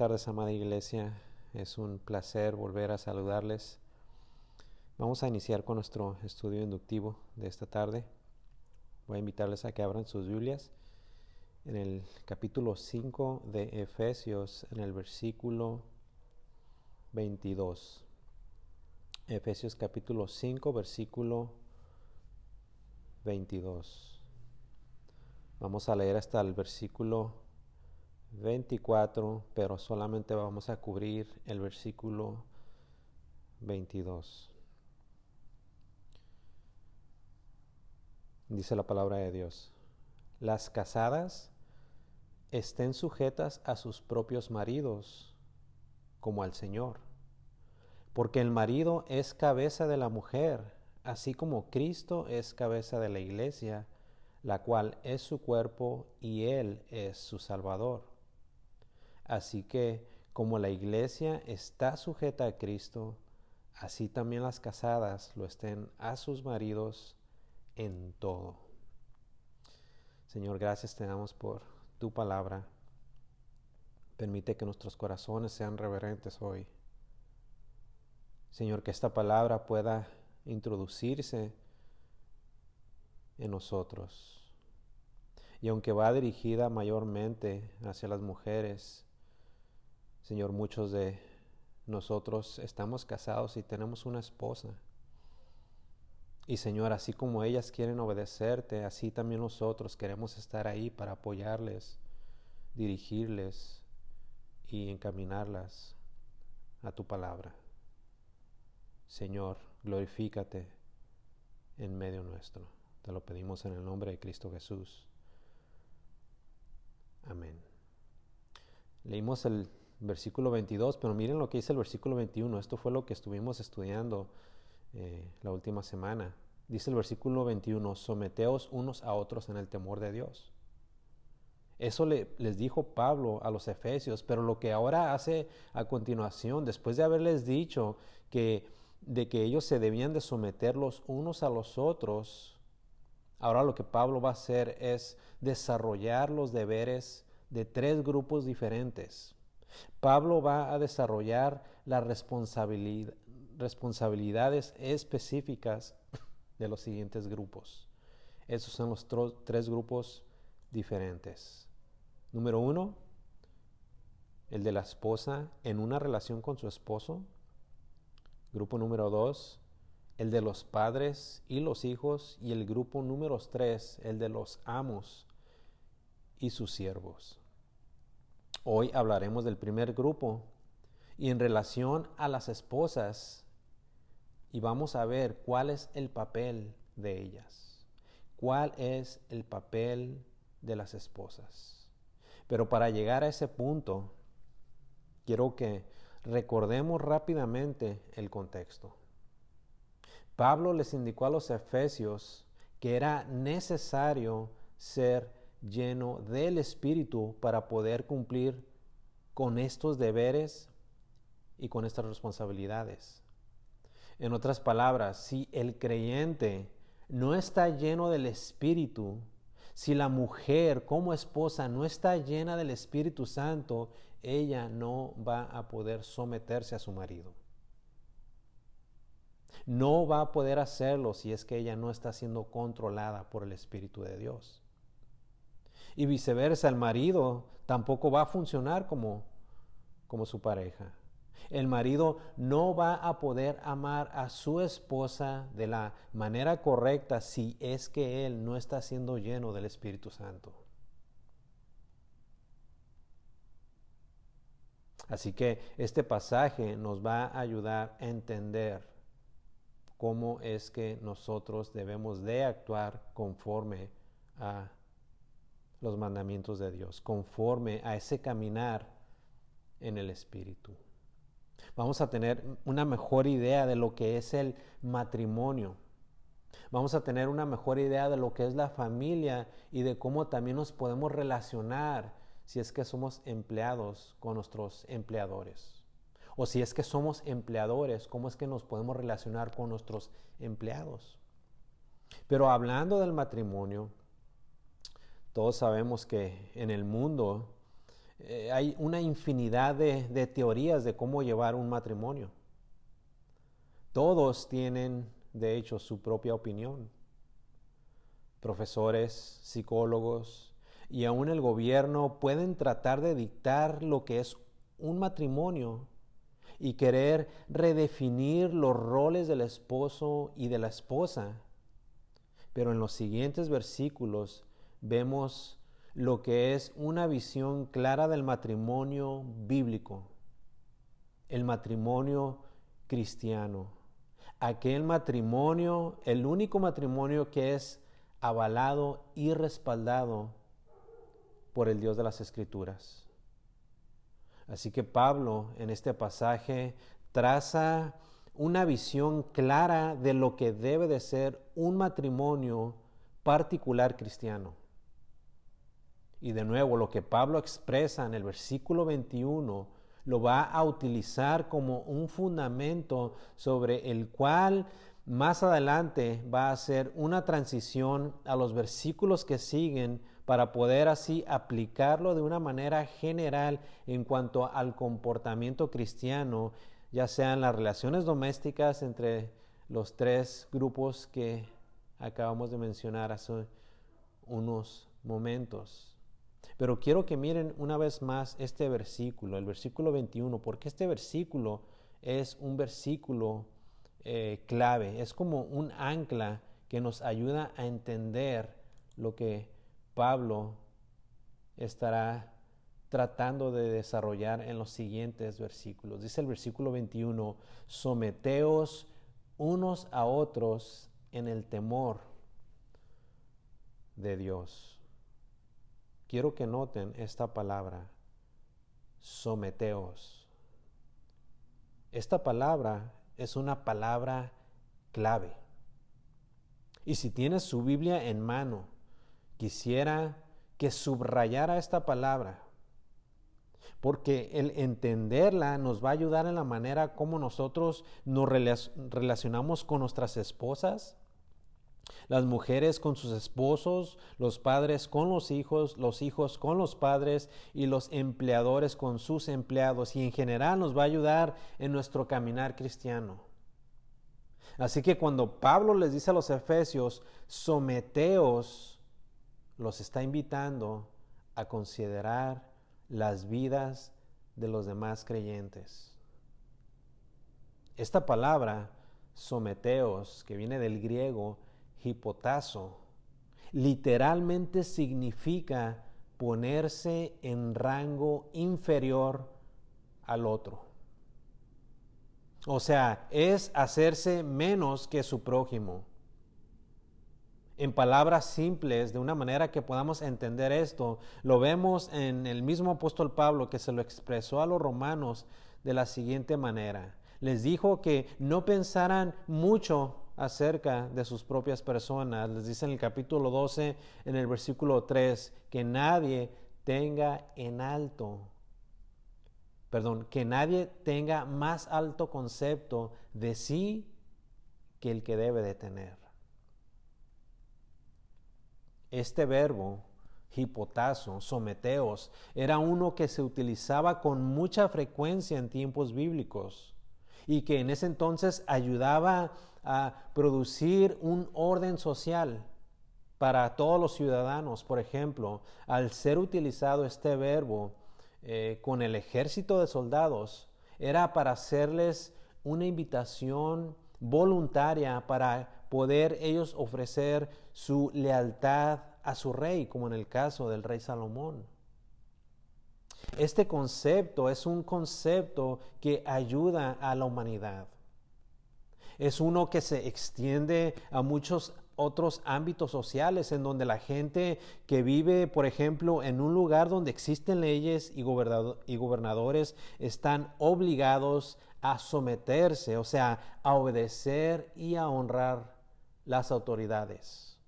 Tardes, amada iglesia. Es un placer volver a saludarles. Vamos a iniciar con nuestro estudio inductivo de esta tarde. Voy a invitarles a que abran sus Biblias en el capítulo 5 de Efesios, en el versículo 22. Efesios capítulo 5, versículo 22. Vamos a leer hasta el versículo 24, pero solamente vamos a cubrir el versículo 22. Dice la palabra de Dios. Las casadas estén sujetas a sus propios maridos como al Señor, porque el marido es cabeza de la mujer, así como Cristo es cabeza de la iglesia, la cual es su cuerpo y Él es su Salvador. Así que como la iglesia está sujeta a Cristo, así también las casadas lo estén a sus maridos en todo. Señor, gracias te damos por tu palabra. Permite que nuestros corazones sean reverentes hoy. Señor, que esta palabra pueda introducirse en nosotros. Y aunque va dirigida mayormente hacia las mujeres, Señor, muchos de nosotros estamos casados y tenemos una esposa. Y Señor, así como ellas quieren obedecerte, así también nosotros queremos estar ahí para apoyarles, dirigirles y encaminarlas a tu palabra. Señor, glorifícate en medio nuestro. Te lo pedimos en el nombre de Cristo Jesús. Amén. Leímos el versículo 22, pero miren lo que dice el versículo 21. Esto fue lo que estuvimos estudiando eh, la última semana. Dice el versículo 21, someteos unos a otros en el temor de Dios. Eso le, les dijo Pablo a los efesios, pero lo que ahora hace a continuación, después de haberles dicho que de que ellos se debían de someter los unos a los otros, ahora lo que Pablo va a hacer es desarrollar los deberes de tres grupos diferentes. Pablo va a desarrollar las responsabilidades específicas de los siguientes grupos. Esos son los tres grupos diferentes. Número uno, el de la esposa en una relación con su esposo. Grupo número dos, el de los padres y los hijos. Y el grupo número tres, el de los amos y sus siervos. Hoy hablaremos del primer grupo y en relación a las esposas y vamos a ver cuál es el papel de ellas, cuál es el papel de las esposas. Pero para llegar a ese punto, quiero que recordemos rápidamente el contexto. Pablo les indicó a los efesios que era necesario ser lleno del Espíritu para poder cumplir con estos deberes y con estas responsabilidades. En otras palabras, si el creyente no está lleno del Espíritu, si la mujer como esposa no está llena del Espíritu Santo, ella no va a poder someterse a su marido. No va a poder hacerlo si es que ella no está siendo controlada por el Espíritu de Dios. Y viceversa, el marido tampoco va a funcionar como, como su pareja. El marido no va a poder amar a su esposa de la manera correcta si es que él no está siendo lleno del Espíritu Santo. Así que este pasaje nos va a ayudar a entender cómo es que nosotros debemos de actuar conforme a los mandamientos de Dios, conforme a ese caminar en el Espíritu. Vamos a tener una mejor idea de lo que es el matrimonio. Vamos a tener una mejor idea de lo que es la familia y de cómo también nos podemos relacionar si es que somos empleados con nuestros empleadores. O si es que somos empleadores, cómo es que nos podemos relacionar con nuestros empleados. Pero hablando del matrimonio, todos sabemos que en el mundo eh, hay una infinidad de teorías de cómo llevar un matrimonio. Todos tienen, de hecho, su propia opinión. Profesores, psicólogos y aún el gobierno pueden tratar de dictar lo que es un matrimonio y querer redefinir los roles del esposo y de la esposa. Pero en los siguientes versículos vemos lo que es una visión clara del matrimonio bíblico, el matrimonio cristiano. Aquel matrimonio, el único matrimonio que es avalado y respaldado por el Dios de las Escrituras. Así que Pablo en este pasaje traza una visión clara de lo que debe de ser un matrimonio particular cristiano. Y de nuevo, lo que Pablo expresa en el versículo 21 lo va a utilizar como un fundamento sobre el cual más adelante va a hacer una transición a los versículos que siguen para poder así aplicarlo de una manera general en cuanto al comportamiento cristiano, ya sean las relaciones domésticas entre los tres grupos que acabamos de mencionar hace unos momentos. Pero quiero que miren una vez más este versículo, el versículo 21, porque este versículo es un versículo eh, clave, es como un ancla que nos ayuda a entender lo que Pablo estará tratando de desarrollar en los siguientes versículos. Dice el versículo 21, someteos unos a otros en el temor de Dios. Quiero que noten esta palabra, someteos. Esta palabra es una palabra clave. Y si tienes su Biblia en mano, quisiera que subrayara esta palabra, porque el entenderla nos va a ayudar en la manera como nosotros nos relacionamos con nuestras esposas, las mujeres con sus esposos, los padres con los hijos, los hijos con los padres y los empleadores con sus empleados y en general nos va a ayudar en nuestro caminar cristiano. Así que cuando Pablo les dice a los efesios, someteos los está invitando a considerar las vidas de los demás creyentes. Esta palabra, someteos, que viene del griego hipotazo, literalmente significa ponerse en rango inferior al otro. O sea, es hacerse menos que su prójimo en palabras simples, de una manera que podamos entender esto. Lo vemos en el mismo apóstol Pablo que se lo expresó a los romanos de la siguiente manera. Les dijo que no pensaran mucho acerca de sus propias personas. Les dice en el capítulo 12, en el versículo 3, que nadie tenga en alto, perdón, que nadie tenga más alto concepto de sí que el que debe de tener. Este verbo, hipotazo, someteos, era uno que se utilizaba con mucha frecuencia en tiempos bíblicos y que en ese entonces ayudaba a producir un orden social para todos los ciudadanos. Por ejemplo, al ser utilizado este verbo eh, con el ejército de soldados, era para hacerles una invitación voluntaria para poder ellos ofrecer su lealtad a su rey, como en el caso del rey Salomón. Este concepto es un concepto que ayuda a la humanidad. Es uno que se extiende a muchos otros ámbitos sociales en donde la gente que vive, por ejemplo, en un lugar donde existen leyes y, gobernadores están obligados a someterse, o sea, a obedecer y a honrar las autoridades.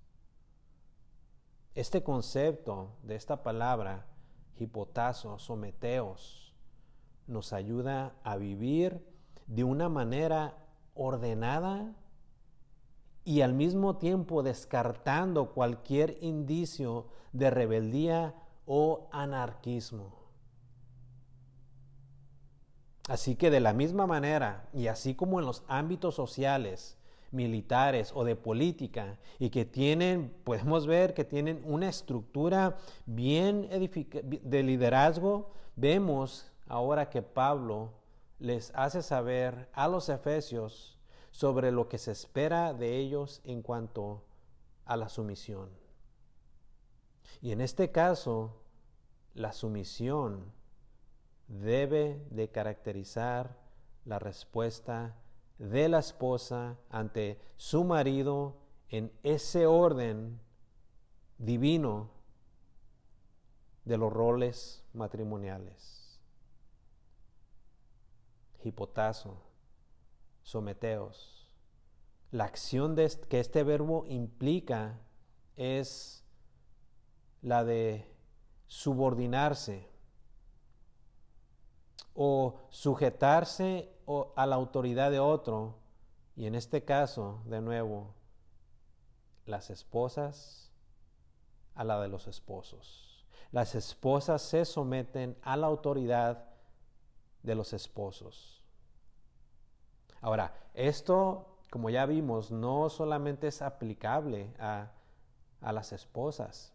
Este concepto de esta palabra, hipotazos o meteos, nos ayuda a vivir de una manera ordenada y al mismo tiempo descartando cualquier indicio de rebeldía o anarquismo. Así que de la misma manera, y así como en los ámbitos sociales, militares o de política, y que tienen, podemos ver que tienen una estructura bien de liderazgo, vemos ahora que Pablo les hace saber a los efesios sobre lo que se espera de ellos en cuanto a la sumisión. Y en este caso, la sumisión debe de caracterizar la respuesta de la esposa ante su marido en ese orden divino de los roles matrimoniales. Hipotazo, someteos. La acción que este verbo implica es la de subordinarse o sujetarse a la autoridad de otro, y en este caso, de nuevo, las esposas a la de los esposos. Las esposas se someten a la autoridad de los esposos. Ahora, esto, como ya vimos, no solamente es aplicable a, a las esposas.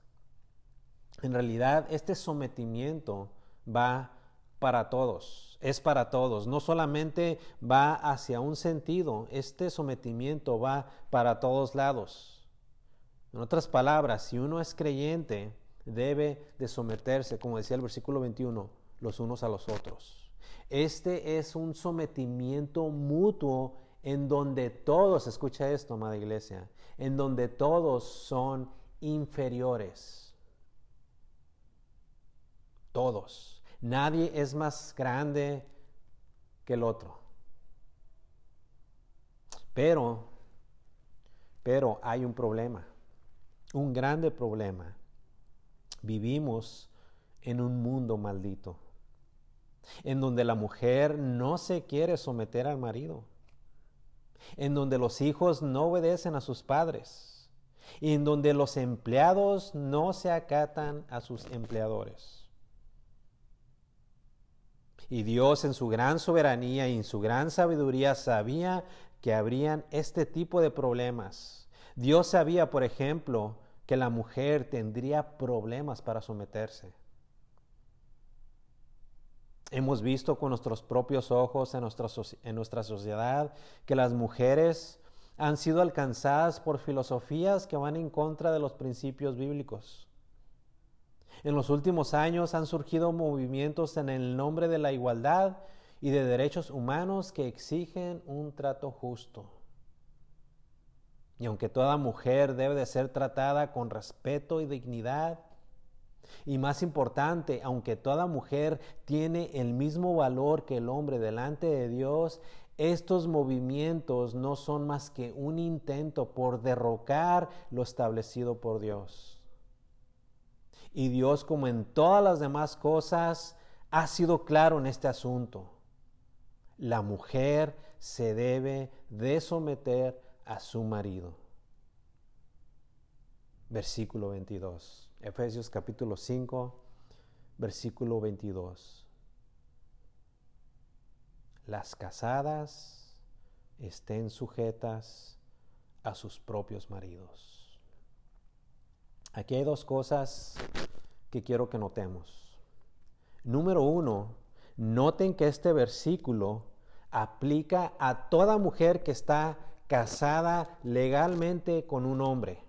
En realidad, este sometimiento va para todos, es para todos, no solamente va hacia un sentido, este sometimiento va para todos lados. En otras palabras, si uno es creyente, debe de someterse, como decía el versículo 21, los unos a los otros. Este es un sometimiento mutuo en donde todos, escucha esto, amada iglesia, en donde todos son inferiores. Todos. Nadie es más grande que el otro. Pero, pero hay un problema, un grande problema. Vivimos en un mundo maldito, en donde la mujer no se quiere someter al marido, en donde los hijos no obedecen a sus padres, y en donde los empleados no se acatan a sus empleadores. Y Dios en su gran soberanía y en su gran sabiduría sabía que habrían este tipo de problemas. Dios sabía, por ejemplo, que la mujer tendría problemas para someterse. Hemos visto con nuestros propios ojos en nuestra, en nuestra sociedad que las mujeres han sido alcanzadas por filosofías que van en contra de los principios bíblicos. En los últimos años han surgido movimientos en el nombre de la igualdad y de derechos humanos que exigen un trato justo. Y aunque toda mujer debe de ser tratada con respeto y dignidad, y más importante, aunque toda mujer tiene el mismo valor que el hombre delante de Dios, estos movimientos no son más que un intento por derrocar lo establecido por Dios. Y Dios, como en todas las demás cosas, ha sido claro en este asunto. La mujer se debe de someter a su marido. Versículo 22. Efesios capítulo 5, versículo 22. Las casadas estén sujetas a sus propios maridos. Aquí hay dos cosas que quiero que notemos. Número uno, noten que este versículo aplica a toda mujer que está casada legalmente con un hombre.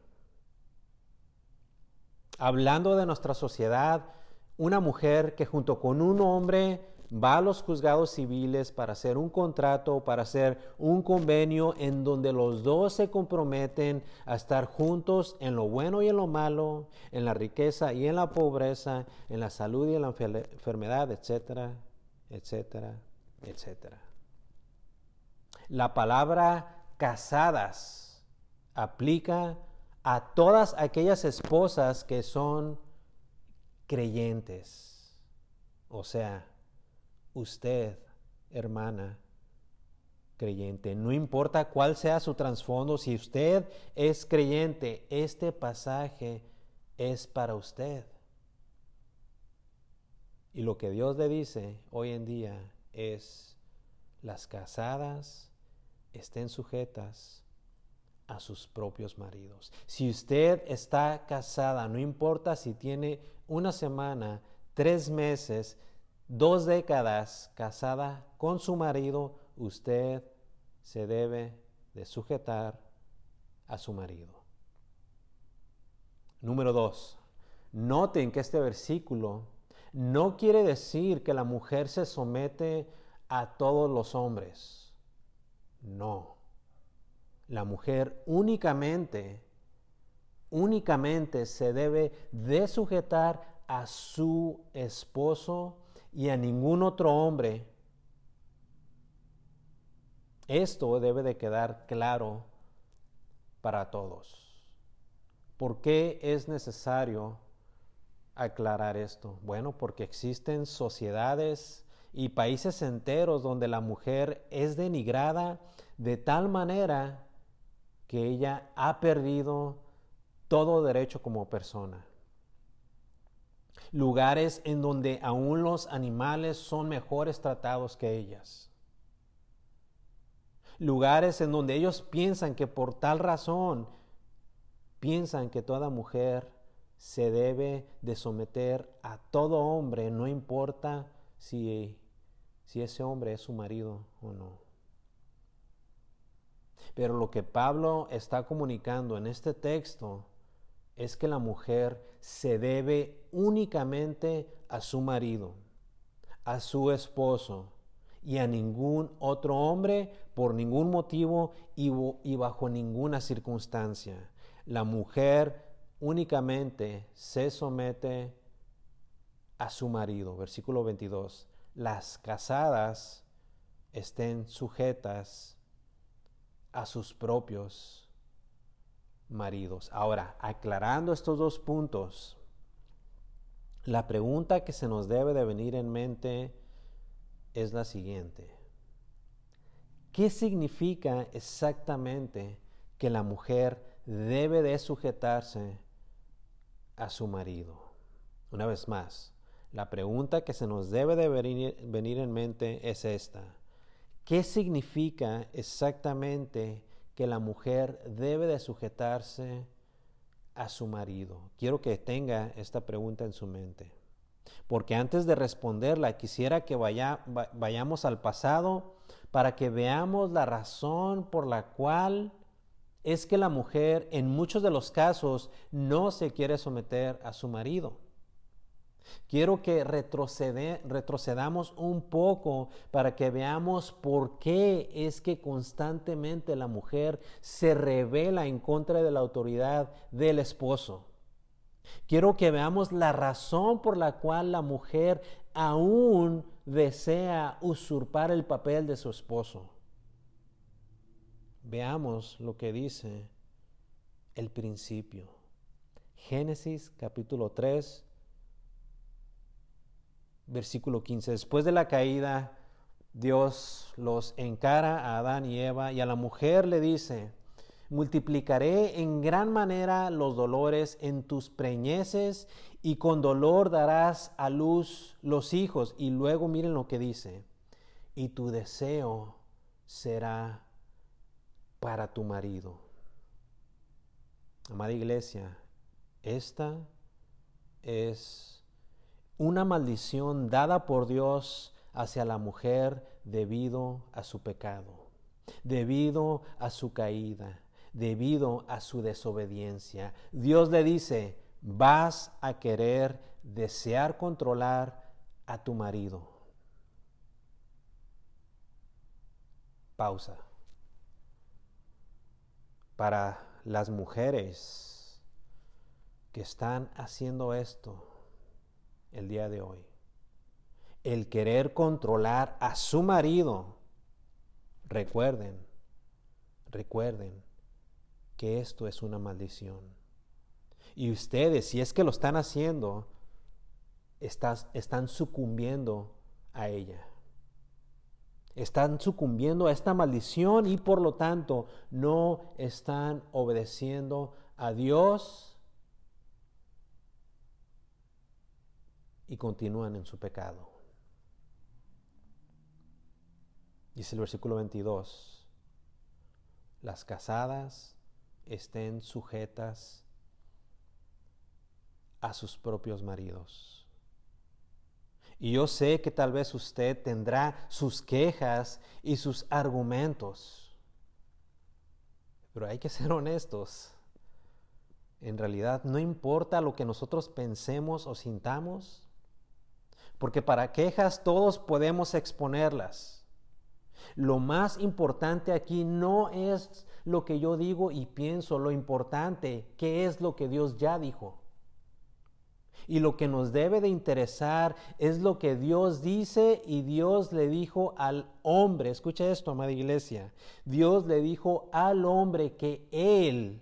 Hablando de nuestra sociedad, una mujer que junto con un hombre va a los juzgados civiles para hacer un contrato, para hacer un convenio en donde los dos se comprometen a estar juntos en lo bueno y en lo malo, en la riqueza y en la pobreza, en la salud y en la enfermedad, etcétera, etcétera, etcétera. La palabra casadas aplica a todas aquellas esposas que son creyentes, o sea, usted, hermana creyente, no importa cuál sea su trasfondo, si usted es creyente, este pasaje es para usted. Y lo que Dios le dice hoy en día es las casadas estén sujetas a sus propios maridos. Si usted está casada, no importa si tiene una semana, tres meses, dos décadas casada con su marido, usted se debe de sujetar a su marido. Número dos, noten que este versículo no quiere decir que la mujer se somete a todos los hombres. No. La mujer únicamente, únicamente se debe de sujetar a su esposo y a ningún otro hombre. Esto debe de quedar claro para todos. ¿Por qué es necesario aclarar esto? Bueno, porque existen sociedades y países enteros donde la mujer es denigrada de tal manera que ella ha perdido todo derecho como persona. Lugares en donde aún los animales son mejores tratados que ellas. Lugares en donde ellos piensan que por tal razón piensan que toda mujer se debe de someter a todo hombre, no importa si, si ese hombre es su marido o no. Pero lo que Pablo está comunicando en este texto es que la mujer se debe únicamente a su marido, a su esposo y a ningún otro hombre por ningún motivo y, bajo ninguna circunstancia. La mujer únicamente se somete a su marido. Versículo 22. Las casadas estén sujetas a sus propios maridos. Ahora, aclarando estos dos puntos, la pregunta que se nos debe de venir en mente es la siguiente. ¿Qué significa exactamente que la mujer debe de sujetarse a su marido? Una vez más, la pregunta que se nos debe de venir, en mente es esta. ¿Qué significa exactamente que la mujer debe de sujetarse a su marido? Quiero que tenga esta pregunta en su mente. Porque antes de responderla, quisiera que vaya, vayamos al pasado para que veamos la razón por la cual es que la mujer en muchos de los casos no se quiere someter a su marido. Quiero que retrocedamos un poco para que veamos por qué es que constantemente la mujer se revela en contra de la autoridad del esposo. Quiero que veamos la razón por la cual la mujer aún desea usurpar el papel de su esposo. Veamos lo que dice el principio. Génesis capítulo 3, versículo 15. Después de la caída, Dios los encara a Adán y Eva y a la mujer le dice, multiplicaré en gran manera los dolores en tus preñeces y con dolor darás a luz los hijos. Y luego miren lo que dice, y tu deseo será para tu marido. Amada iglesia, esta es una maldición dada por Dios hacia la mujer debido a su pecado, debido a su caída, debido a su desobediencia. Dios le dice, vas a querer desear controlar a tu marido. Pausa. Para las mujeres que están haciendo esto, el día de hoy. El querer controlar a su marido. Recuerden, recuerden que esto es una maldición. Y ustedes, si es que lo están haciendo, están sucumbiendo a ella. Están sucumbiendo a esta maldición y por lo tanto no están obedeciendo a Dios y continúan en su pecado. Dice el versículo 22, las casadas estén sujetas a sus propios maridos. Y yo sé que tal vez usted tendrá sus quejas y sus argumentos, pero hay que ser honestos. En realidad no importa lo que nosotros pensemos o sintamos, porque para quejas todos podemos exponerlas. Lo más importante aquí no es lo que yo digo y pienso, lo importante, ¿qué es lo que Dios ya dijo? Y lo que nos debe de interesar es lo que Dios dice y Dios le dijo al hombre. Escucha esto, amada iglesia. Dios le dijo al hombre que él,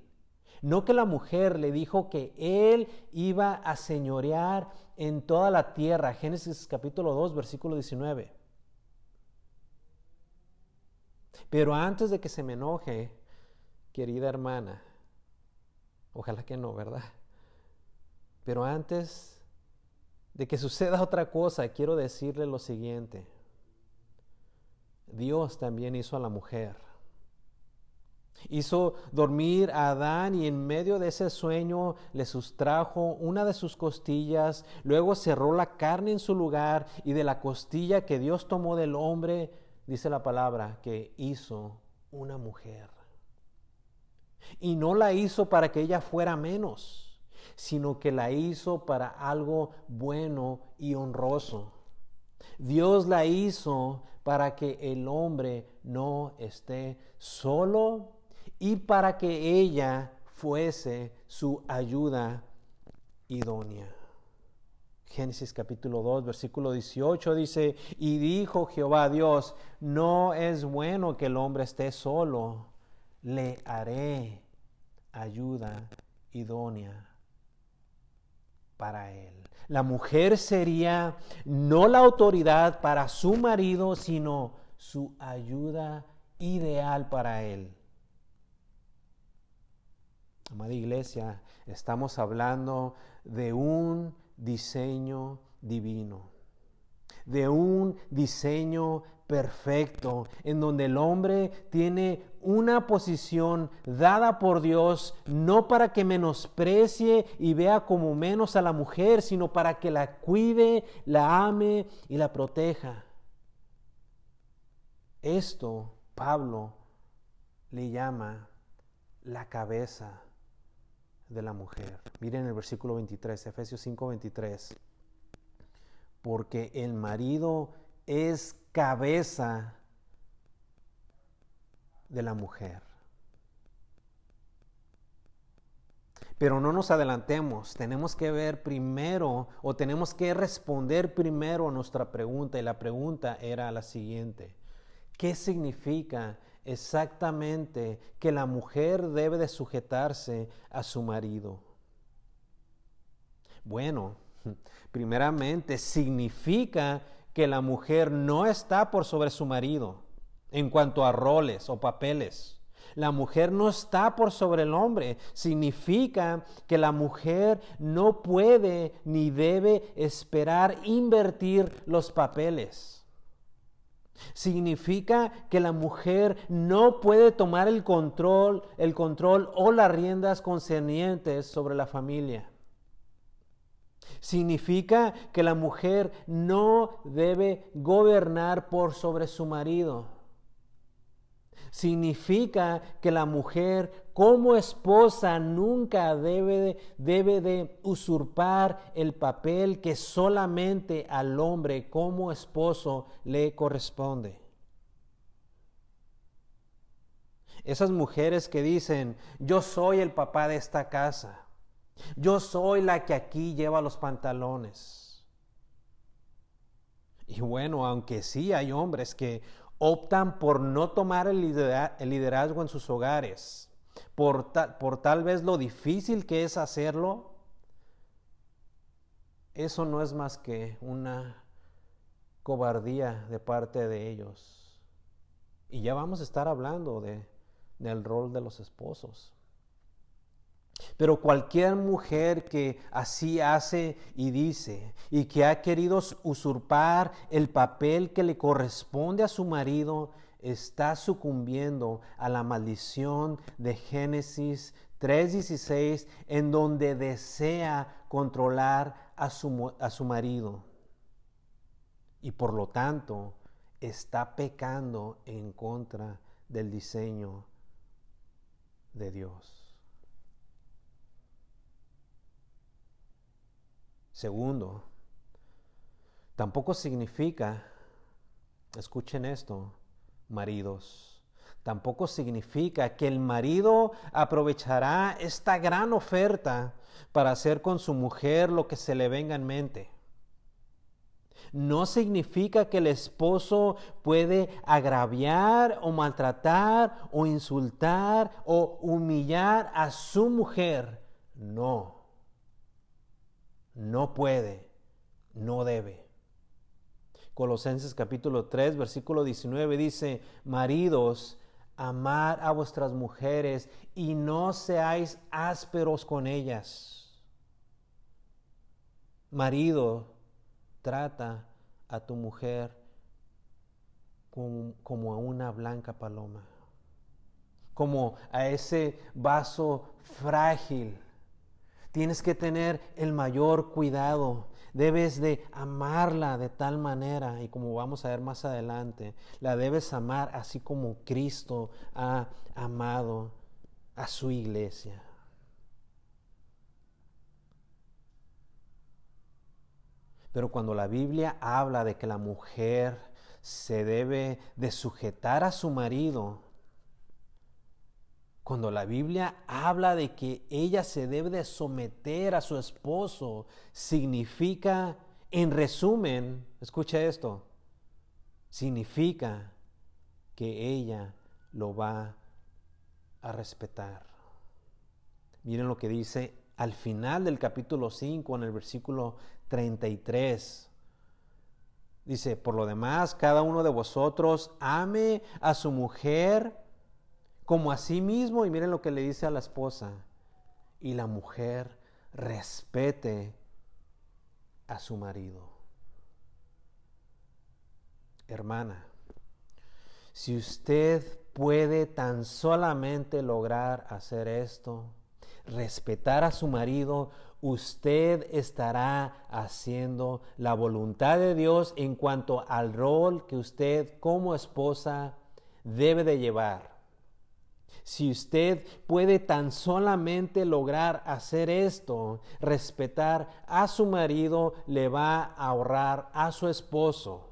no que la mujer, le dijo que él iba a señorear en toda la tierra. Génesis capítulo 2, versículo 19. Pero antes de que se me enoje, querida hermana, ojalá que no, ¿verdad? Pero antes de que suceda otra cosa, quiero decirle lo siguiente. Dios también hizo a la mujer. Hizo dormir a Adán y en medio de ese sueño le sustrajo una de sus costillas, luego cerró la carne en su lugar y de la costilla que Dios tomó del hombre, dice la palabra, que hizo una mujer. Y no la hizo para que ella fuera menos sino que la hizo para algo bueno y honroso. Dios la hizo para que el hombre no esté solo y para que ella fuese su ayuda idónea. Génesis capítulo 2, versículo 18 dice, y dijo Jehová Dios, no es bueno que el hombre esté solo, le haré ayuda idónea para él. La mujer sería no la autoridad para su marido, sino su ayuda ideal para él. Amada iglesia, estamos hablando de un diseño divino, de un diseño perfecto, en donde el hombre tiene una posición dada por Dios, no para que menosprecie y vea como menos a la mujer, sino para que la cuide, la ame y la proteja. Esto Pablo le llama la cabeza de la mujer. Miren el versículo 23, Efesios 5, 23. Porque el marido es cabeza de la mujer. Pero no nos adelantemos, tenemos que ver primero o tenemos que responder primero a nuestra pregunta y la pregunta era la siguiente. ¿Qué significa exactamente que la mujer debe de sujetarse a su marido? Bueno, primeramente significa que la mujer no está por sobre su marido en cuanto a roles o papeles. La mujer no está por sobre el hombre. Significa que la mujer no puede ni debe esperar invertir los papeles. Significa que la mujer no puede tomar el control, el control o las riendas concernientes sobre la familia. Significa que la mujer no debe gobernar por sobre su marido. Significa que la mujer como esposa nunca debe de, debe de usurpar el papel que solamente al hombre como esposo le corresponde. Esas mujeres que dicen, yo soy el papá de esta casa yo soy la que aquí lleva los pantalones. Y bueno, aunque sí hay hombres que optan por no tomar el liderazgo en sus hogares, por, por tal vez lo difícil que es hacerlo, eso no es más que una cobardía de parte de ellos. Y ya vamos a estar hablando de, del rol de los esposos. Pero cualquier mujer que así hace y dice y que ha querido usurpar el papel que le corresponde a su marido está sucumbiendo a la maldición de Génesis 3.16 en donde desea controlar a su, a su marido. Y por lo tanto está pecando en contra del diseño de Dios. Segundo, tampoco significa, escuchen esto, maridos, tampoco significa que el marido aprovechará esta gran oferta para hacer con su mujer lo que se le venga en mente. No significa que el esposo puede agraviar o maltratar o insultar o humillar a su mujer. No no puede, no debe. Colosenses capítulo 3, versículo 19 dice, maridos, amad a vuestras mujeres y no seáis ásperos con ellas. Marido, trata a tu mujer como, como a una blanca paloma, como a ese vaso frágil Tienes que tener el mayor cuidado. Debes de amarla de tal manera, y como vamos a ver más adelante, la debes amar así como Cristo ha amado a su iglesia. Pero cuando la Biblia habla de que la mujer se debe de sujetar a su marido, cuando la Biblia habla de que ella se debe de someter a su esposo, significa, en resumen, escucha esto, significa que ella lo va a respetar. Miren lo que dice al final del capítulo 5, en el versículo 33. Dice, por lo demás, cada uno de vosotros ame a su mujer como a sí mismo, y miren lo que le dice a la esposa, y la mujer respete a su marido. Hermana, si usted puede tan solamente lograr hacer esto, respetar a su marido, usted estará haciendo la voluntad de Dios en cuanto al rol que usted como esposa debe de llevar. Si usted puede tan solamente lograr hacer esto, respetar a su marido, le va a ahorrar a su esposo,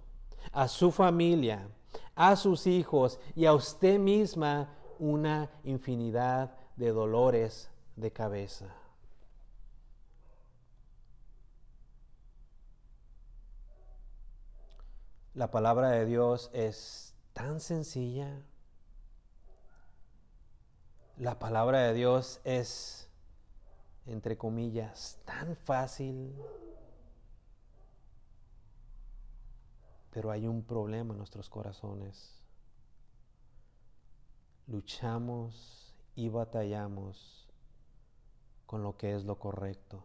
a su familia, a sus hijos y a usted misma una infinidad de dolores de cabeza. La palabra de Dios es tan sencilla la palabra de Dios es, entre comillas, tan fácil, pero hay un problema en nuestros corazones. Luchamos y batallamos con lo que es lo correcto.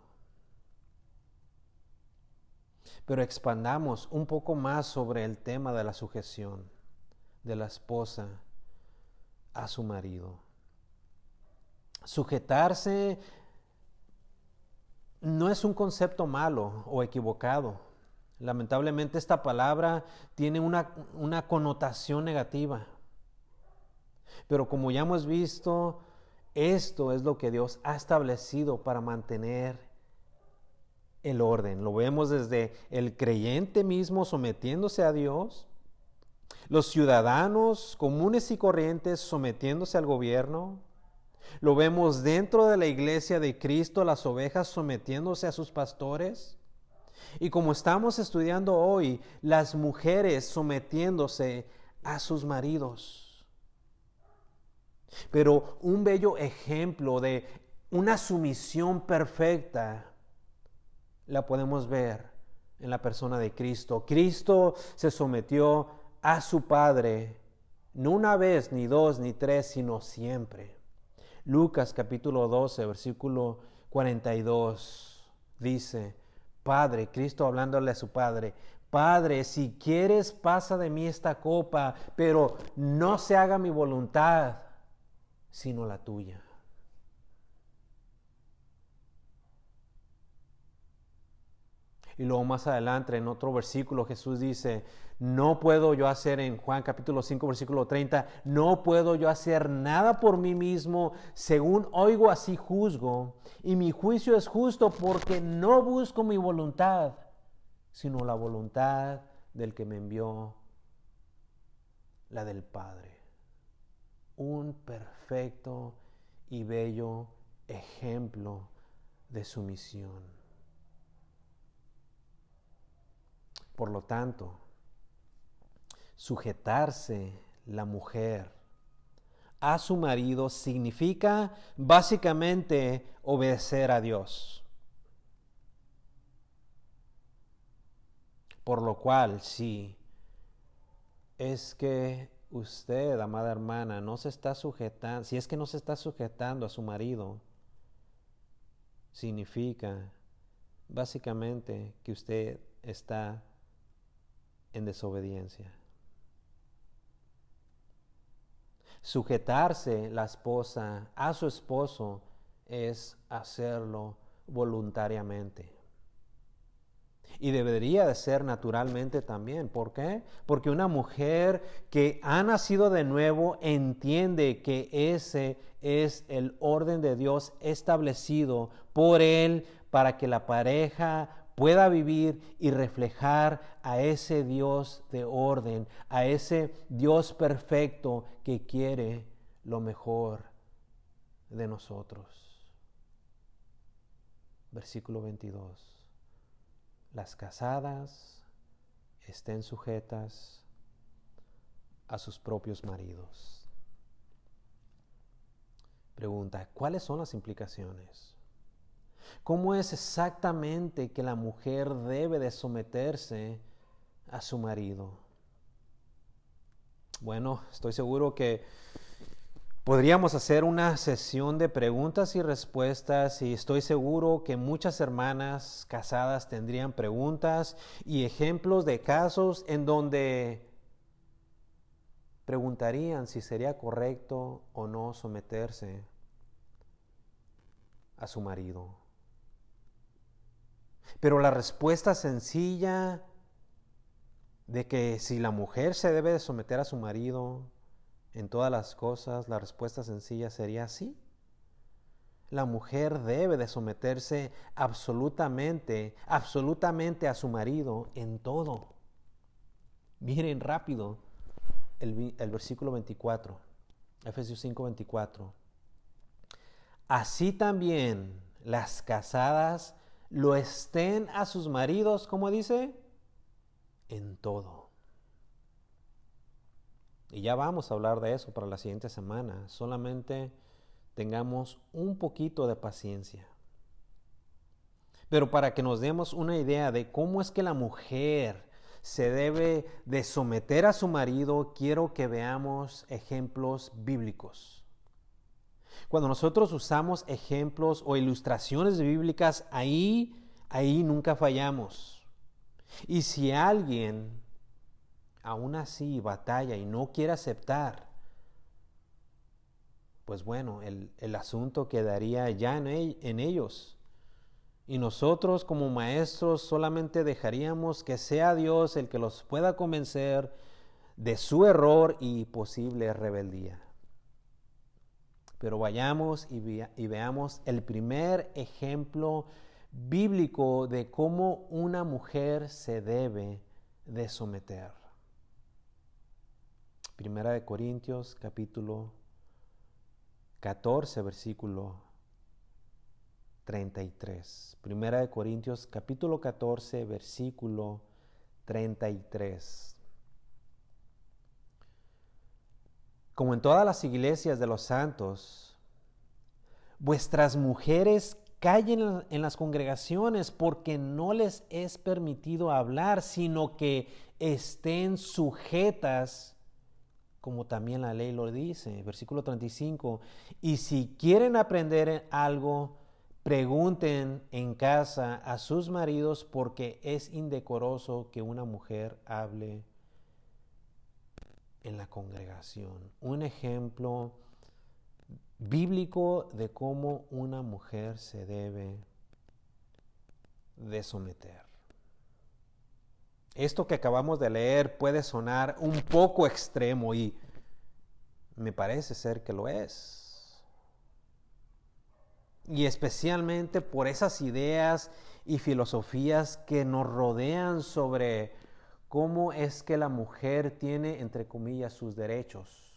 Pero expandamos un poco más sobre el tema de la sujeción de la esposa a su marido. Sujetarse no es un concepto malo o equivocado. Lamentablemente esta palabra tiene una, una, connotación negativa. Pero como ya hemos visto, esto es lo que Dios ha establecido para mantener el orden. Lo vemos desde el creyente mismo sometiéndose a Dios, los ciudadanos comunes y corrientes sometiéndose al gobierno, lo vemos dentro de la iglesia de Cristo, las ovejas sometiéndose a sus pastores. Y como estamos estudiando hoy, las mujeres sometiéndose a sus maridos. Pero un bello ejemplo de una sumisión perfecta la podemos ver en la persona de Cristo. Cristo se sometió a su Padre, no una vez, ni dos, ni tres, sino siempre. Lucas capítulo 12, versículo 42 dice, Padre, Cristo hablándole a su Padre, Padre, si quieres, pasa de mí esta copa, pero no se haga mi voluntad, sino la tuya. Y luego más adelante, en otro versículo, Jesús dice, no puedo yo hacer en Juan capítulo 5, versículo 30, no puedo yo hacer nada por mí mismo, según oigo así juzgo, y mi juicio es justo porque no busco mi voluntad, sino la voluntad del que me envió, la del Padre. Un perfecto y bello ejemplo de sumisión. Por lo tanto, sujetarse la mujer a su marido significa básicamente obedecer a Dios. Por lo cual, si es que usted, amada hermana, no se está sujetando, si es que no se está sujetando a su marido, significa básicamente que usted está en desobediencia. Sujetarse la esposa a su esposo es hacerlo voluntariamente. Y debería de ser naturalmente también. ¿Por qué? Porque una mujer que ha nacido de nuevo entiende que ese es el orden de Dios establecido por Él para que la pareja pueda vivir y reflejar a ese Dios de orden, a ese Dios perfecto que quiere lo mejor de nosotros. Versículo 22. Las casadas estén sujetas a sus propios maridos. Pregunta, ¿cuáles son las implicaciones? ¿Cómo es exactamente que la mujer debe de someterse a su marido? Bueno, estoy seguro que podríamos hacer una sesión de preguntas y respuestas y estoy seguro que muchas hermanas casadas tendrían preguntas y ejemplos de casos en donde preguntarían si sería correcto o no someterse a su marido. Pero la respuesta sencilla de que si la mujer se debe de someter a su marido en todas las cosas, la respuesta sencilla sería sí. La mujer debe de someterse absolutamente, absolutamente a su marido en todo. Miren rápido el, el versículo 24, Efesios 5, 24. Así también las casadas lo estén a sus maridos, como dice, en todo. Y ya vamos a hablar de eso para la siguiente semana. Solamente tengamos un poquito de paciencia. Pero para que nos demos una idea de cómo es que la mujer se debe de someter a su marido, quiero que veamos ejemplos bíblicos. Cuando nosotros usamos ejemplos o ilustraciones bíblicas, ahí, ahí nunca fallamos. Y si alguien aún así batalla y no quiere aceptar, pues bueno, el, asunto quedaría ya en, en ellos. Y nosotros como maestros solamente dejaríamos que sea Dios el que los pueda convencer de su error y posible rebeldía. Pero vayamos y, veamos el primer ejemplo bíblico de cómo una mujer se debe de someter. Primera de Corintios capítulo 14 versículo 33. Primera de Corintios capítulo 14 versículo 33. Como en todas las iglesias de los santos, vuestras mujeres callen en las congregaciones porque no les es permitido hablar, sino que estén sujetas, como también la ley lo dice, versículo 35, y si quieren aprender algo, pregunten en casa a sus maridos porque es indecoroso que una mujer hable en la congregación. Un ejemplo bíblico de cómo una mujer se debe de someter. Esto que acabamos de leer puede sonar un poco extremo y me parece ser que lo es. Y especialmente por esas ideas y filosofías que nos rodean sobre cómo es que la mujer tiene, entre comillas, sus derechos.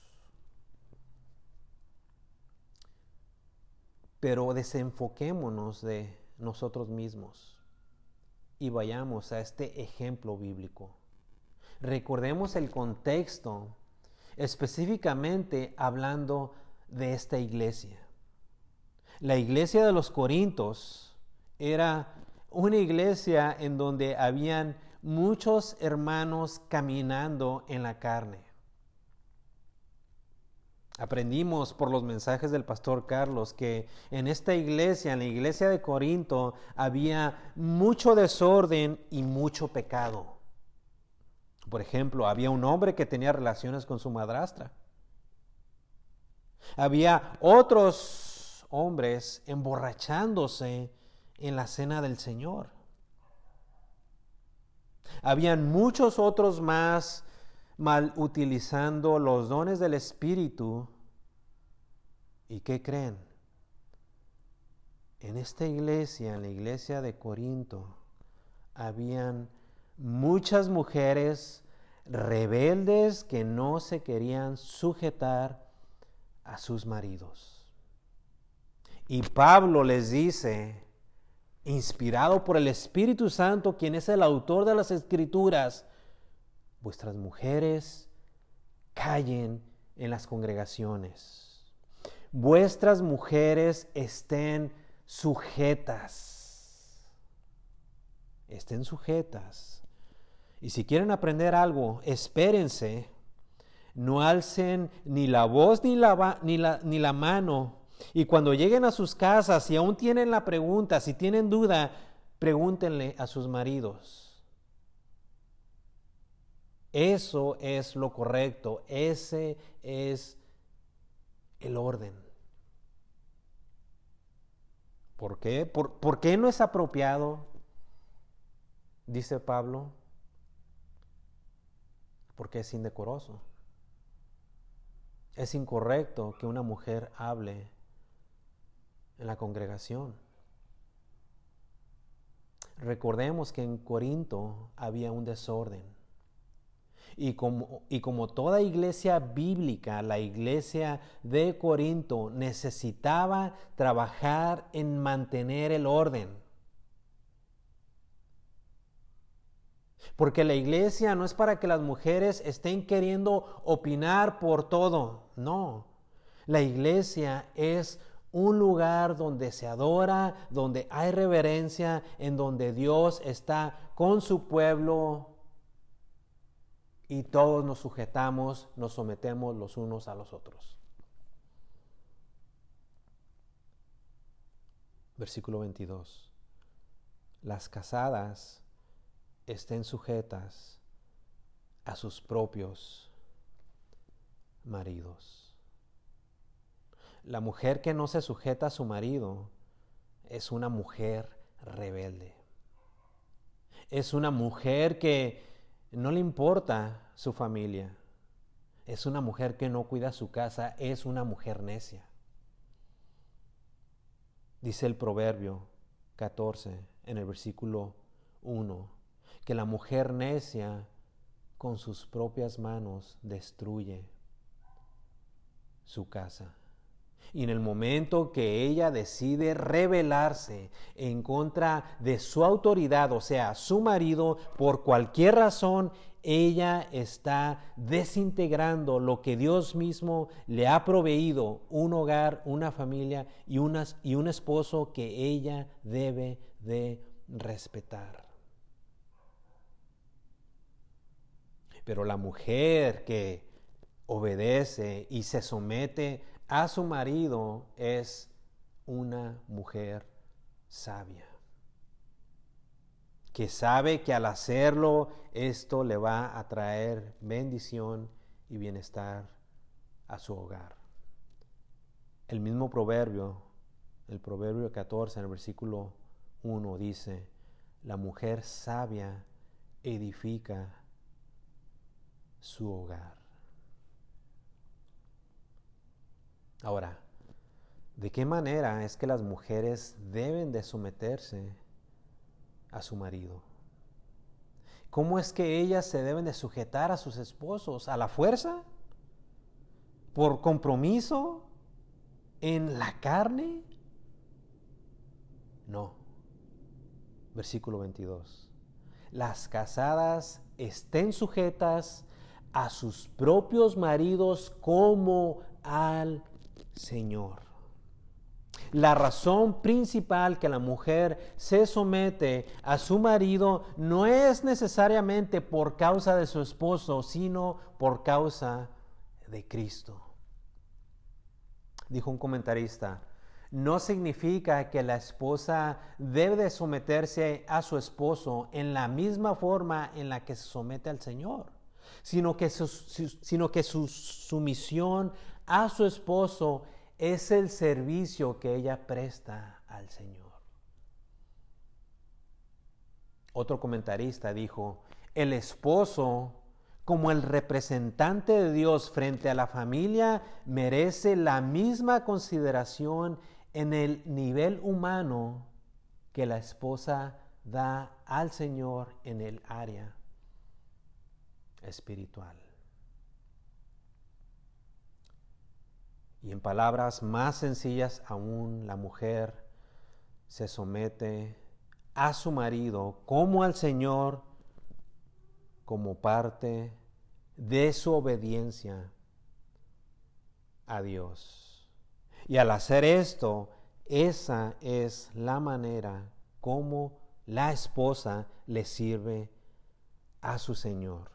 Pero desenfoquémonos de nosotros mismos y vayamos a este ejemplo bíblico. Recordemos el contexto, específicamente hablando de esta iglesia. La iglesia de los Corintos era una iglesia en donde habían muchos hermanos caminando en la carne. Aprendimos por los mensajes del pastor Carlos que en esta iglesia, en la iglesia de Corinto, había mucho desorden y mucho pecado. Por ejemplo, había un hombre que tenía relaciones con su madrastra. Había otros hombres emborrachándose en la cena del Señor. Habían muchos otros más mal utilizando los dones del Espíritu. ¿Y qué creen? En esta iglesia, en la iglesia de Corinto, habían muchas mujeres rebeldes que no se querían sujetar a sus maridos. Y Pablo les dice, inspirado por el Espíritu Santo, quien es el autor de las escrituras, vuestras mujeres callen en las congregaciones. Vuestras mujeres estén sujetas. Estén sujetas. Y si quieren aprender algo, espérense. No alcen ni la voz ni la, ni la, ni la mano. Y cuando lleguen a sus casas, si aún tienen la pregunta, si tienen duda, pregúntenle a sus maridos eso es lo correcto, ese es el orden. ¿Por qué? ¿Por, qué no es apropiado? Dice Pablo. Porque es indecoroso. Es incorrecto que una mujer hable en la congregación. Recordemos que en Corinto había un desorden. Y como, y como toda iglesia bíblica, la iglesia de Corinto necesitaba trabajar en mantener el orden. Porque la iglesia no es para que las mujeres estén queriendo opinar por todo, no. La iglesia es un lugar donde se adora, donde hay reverencia, en donde Dios está con su pueblo y todos nos sujetamos, nos sometemos los unos a los otros. Versículo 22. Las casadas estén sujetas a sus propios maridos. La mujer que no se sujeta a su marido es una mujer rebelde. Es una mujer que no le importa su familia. Es una mujer que no cuida su casa, es una mujer necia. Dice el proverbio 14 en el versículo 1, que la mujer necia con sus propias manos destruye su casa. Y en el momento que ella decide rebelarse en contra de su autoridad, o sea, su marido, por cualquier razón, ella está desintegrando lo que Dios mismo le ha proveído, un hogar, una familia y, y un esposo que ella debe de respetar. Pero la mujer que obedece y se somete a su marido es una mujer sabia, que sabe que al hacerlo esto le va a traer bendición y bienestar a su hogar. El mismo proverbio, el proverbio 14 en el versículo 1 dice, la mujer sabia edifica su hogar. Ahora, ¿de qué manera es que las mujeres deben de someterse a su marido? ¿Cómo es que ellas se deben de sujetar a sus esposos? ¿A la fuerza? ¿Por compromiso? ¿En la carne? No. Versículo 22. Las casadas estén sujetas a sus propios maridos como al Señor. La razón principal que la mujer se somete a su marido no es necesariamente por causa de su esposo, sino por causa de Cristo. Dijo un comentarista, no significa que la esposa debe de someterse a su esposo en la misma forma en la que se somete al Señor, sino que su, sino que su sumisión a su esposo es el servicio que ella presta al Señor. Otro comentarista dijo, el esposo como el representante de Dios frente a la familia merece la misma consideración en el nivel humano que la esposa da al Señor en el área espiritual. Y en palabras más sencillas aún, la mujer se somete a su marido como al Señor, como parte de su obediencia a Dios. Y al hacer esto, esa es la manera como la esposa le sirve a su Señor,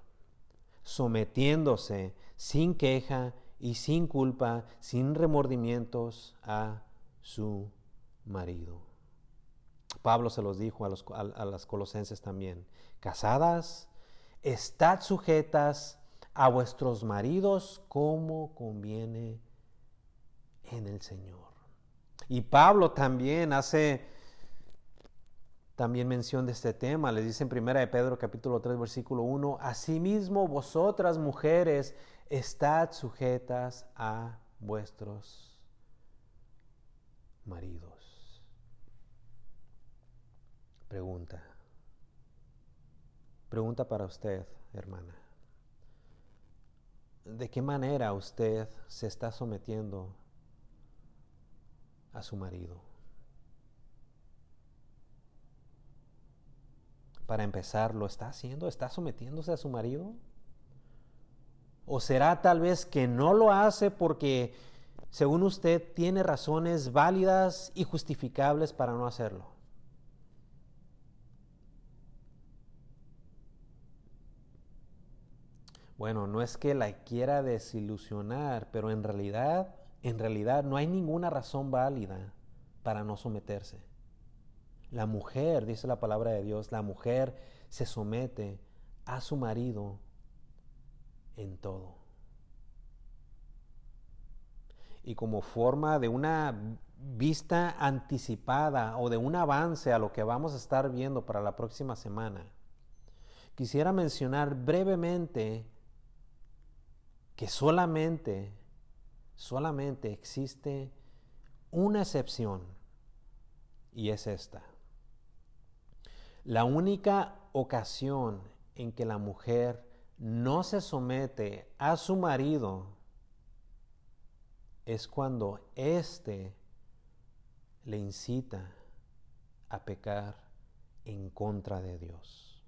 sometiéndose sin queja y sin culpa, sin remordimientos a su marido. Pablo se los dijo a, los, a, las colosenses también, casadas, estad sujetas a vuestros maridos como conviene en el Señor. Y Pablo también hace también mención de este tema. Les dice en 1 de Pedro capítulo 3 versículo 1, Asimismo vosotras mujeres estad sujetas a vuestros maridos. Pregunta. Pregunta para usted, hermana. ¿De qué manera usted se está sometiendo a su marido? Para empezar, ¿lo está haciendo? ¿Está sometiéndose a su marido? ¿O será tal vez que no lo hace porque, según usted, tiene razones válidas y justificables para no hacerlo? Bueno, no es que la quiera desilusionar, pero en realidad, en realidad no hay ninguna razón válida para no someterse. La mujer, dice la palabra de Dios, la mujer se somete a su marido en todo. Y como forma de una vista anticipada o de un avance a lo que vamos a estar viendo para la próxima semana, quisiera mencionar brevemente que solamente, solamente existe una excepción y es esta. La única ocasión en que la mujer no se somete a su marido es cuando éste le incita a pecar en contra de Dios.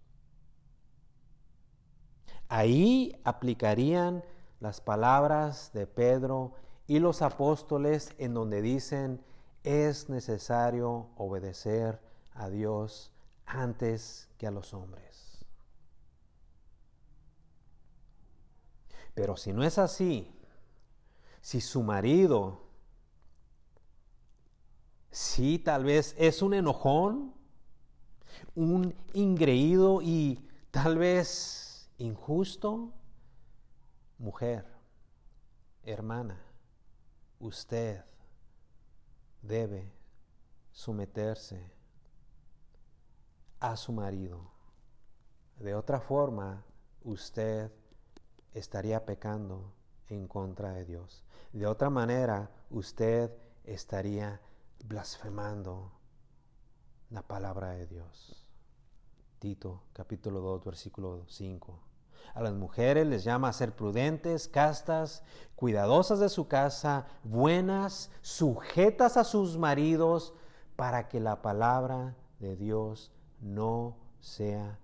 Ahí aplicarían las palabras de Pedro y los apóstoles en donde dicen es necesario obedecer a Dios antes que a los hombres. Pero si no es así, si su marido Sí, tal vez es un enojón, un ingreído y tal vez injusto. Mujer, hermana, usted debe someterse a su marido. De otra forma, usted estaría pecando en contra de Dios. De otra manera, usted estaría blasfemando la palabra de Dios. Tito capítulo 2 versículo 5. A las mujeres les llama a ser prudentes, castas, cuidadosas de su casa, buenas, sujetas a sus maridos, para que la palabra de Dios no sea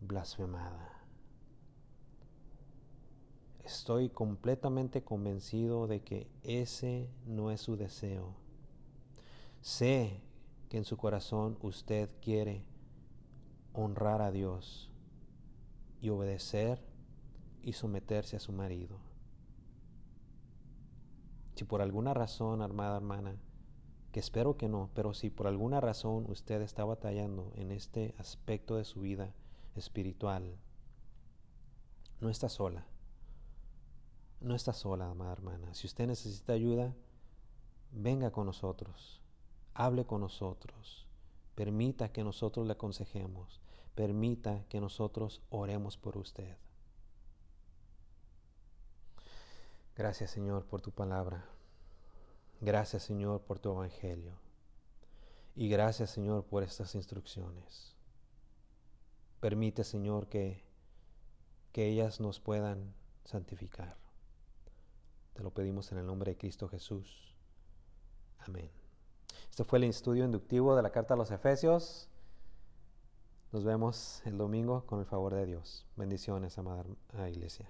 blasfemada. Estoy completamente convencido de que ese no es su deseo. Sé que en su corazón usted quiere honrar a Dios y obedecer y someterse a su marido. Si por alguna razón, armada hermana, que espero que no, pero si por alguna razón usted está batallando en este aspecto de su vida espiritual, no está sola. No está sola, amada hermana. Si usted necesita ayuda, venga con nosotros, hable con nosotros, permita que nosotros le aconsejemos, permita que nosotros oremos por usted. Gracias Señor por tu palabra. Gracias Señor por tu evangelio. Y gracias Señor por estas instrucciones. Permite Señor que, que ellas nos puedan santificar. Te lo pedimos en el nombre de Cristo Jesús. Amén. Este fue el estudio inductivo de la carta a los Efesios. Nos vemos el domingo con el favor de Dios. Bendiciones, amada iglesia.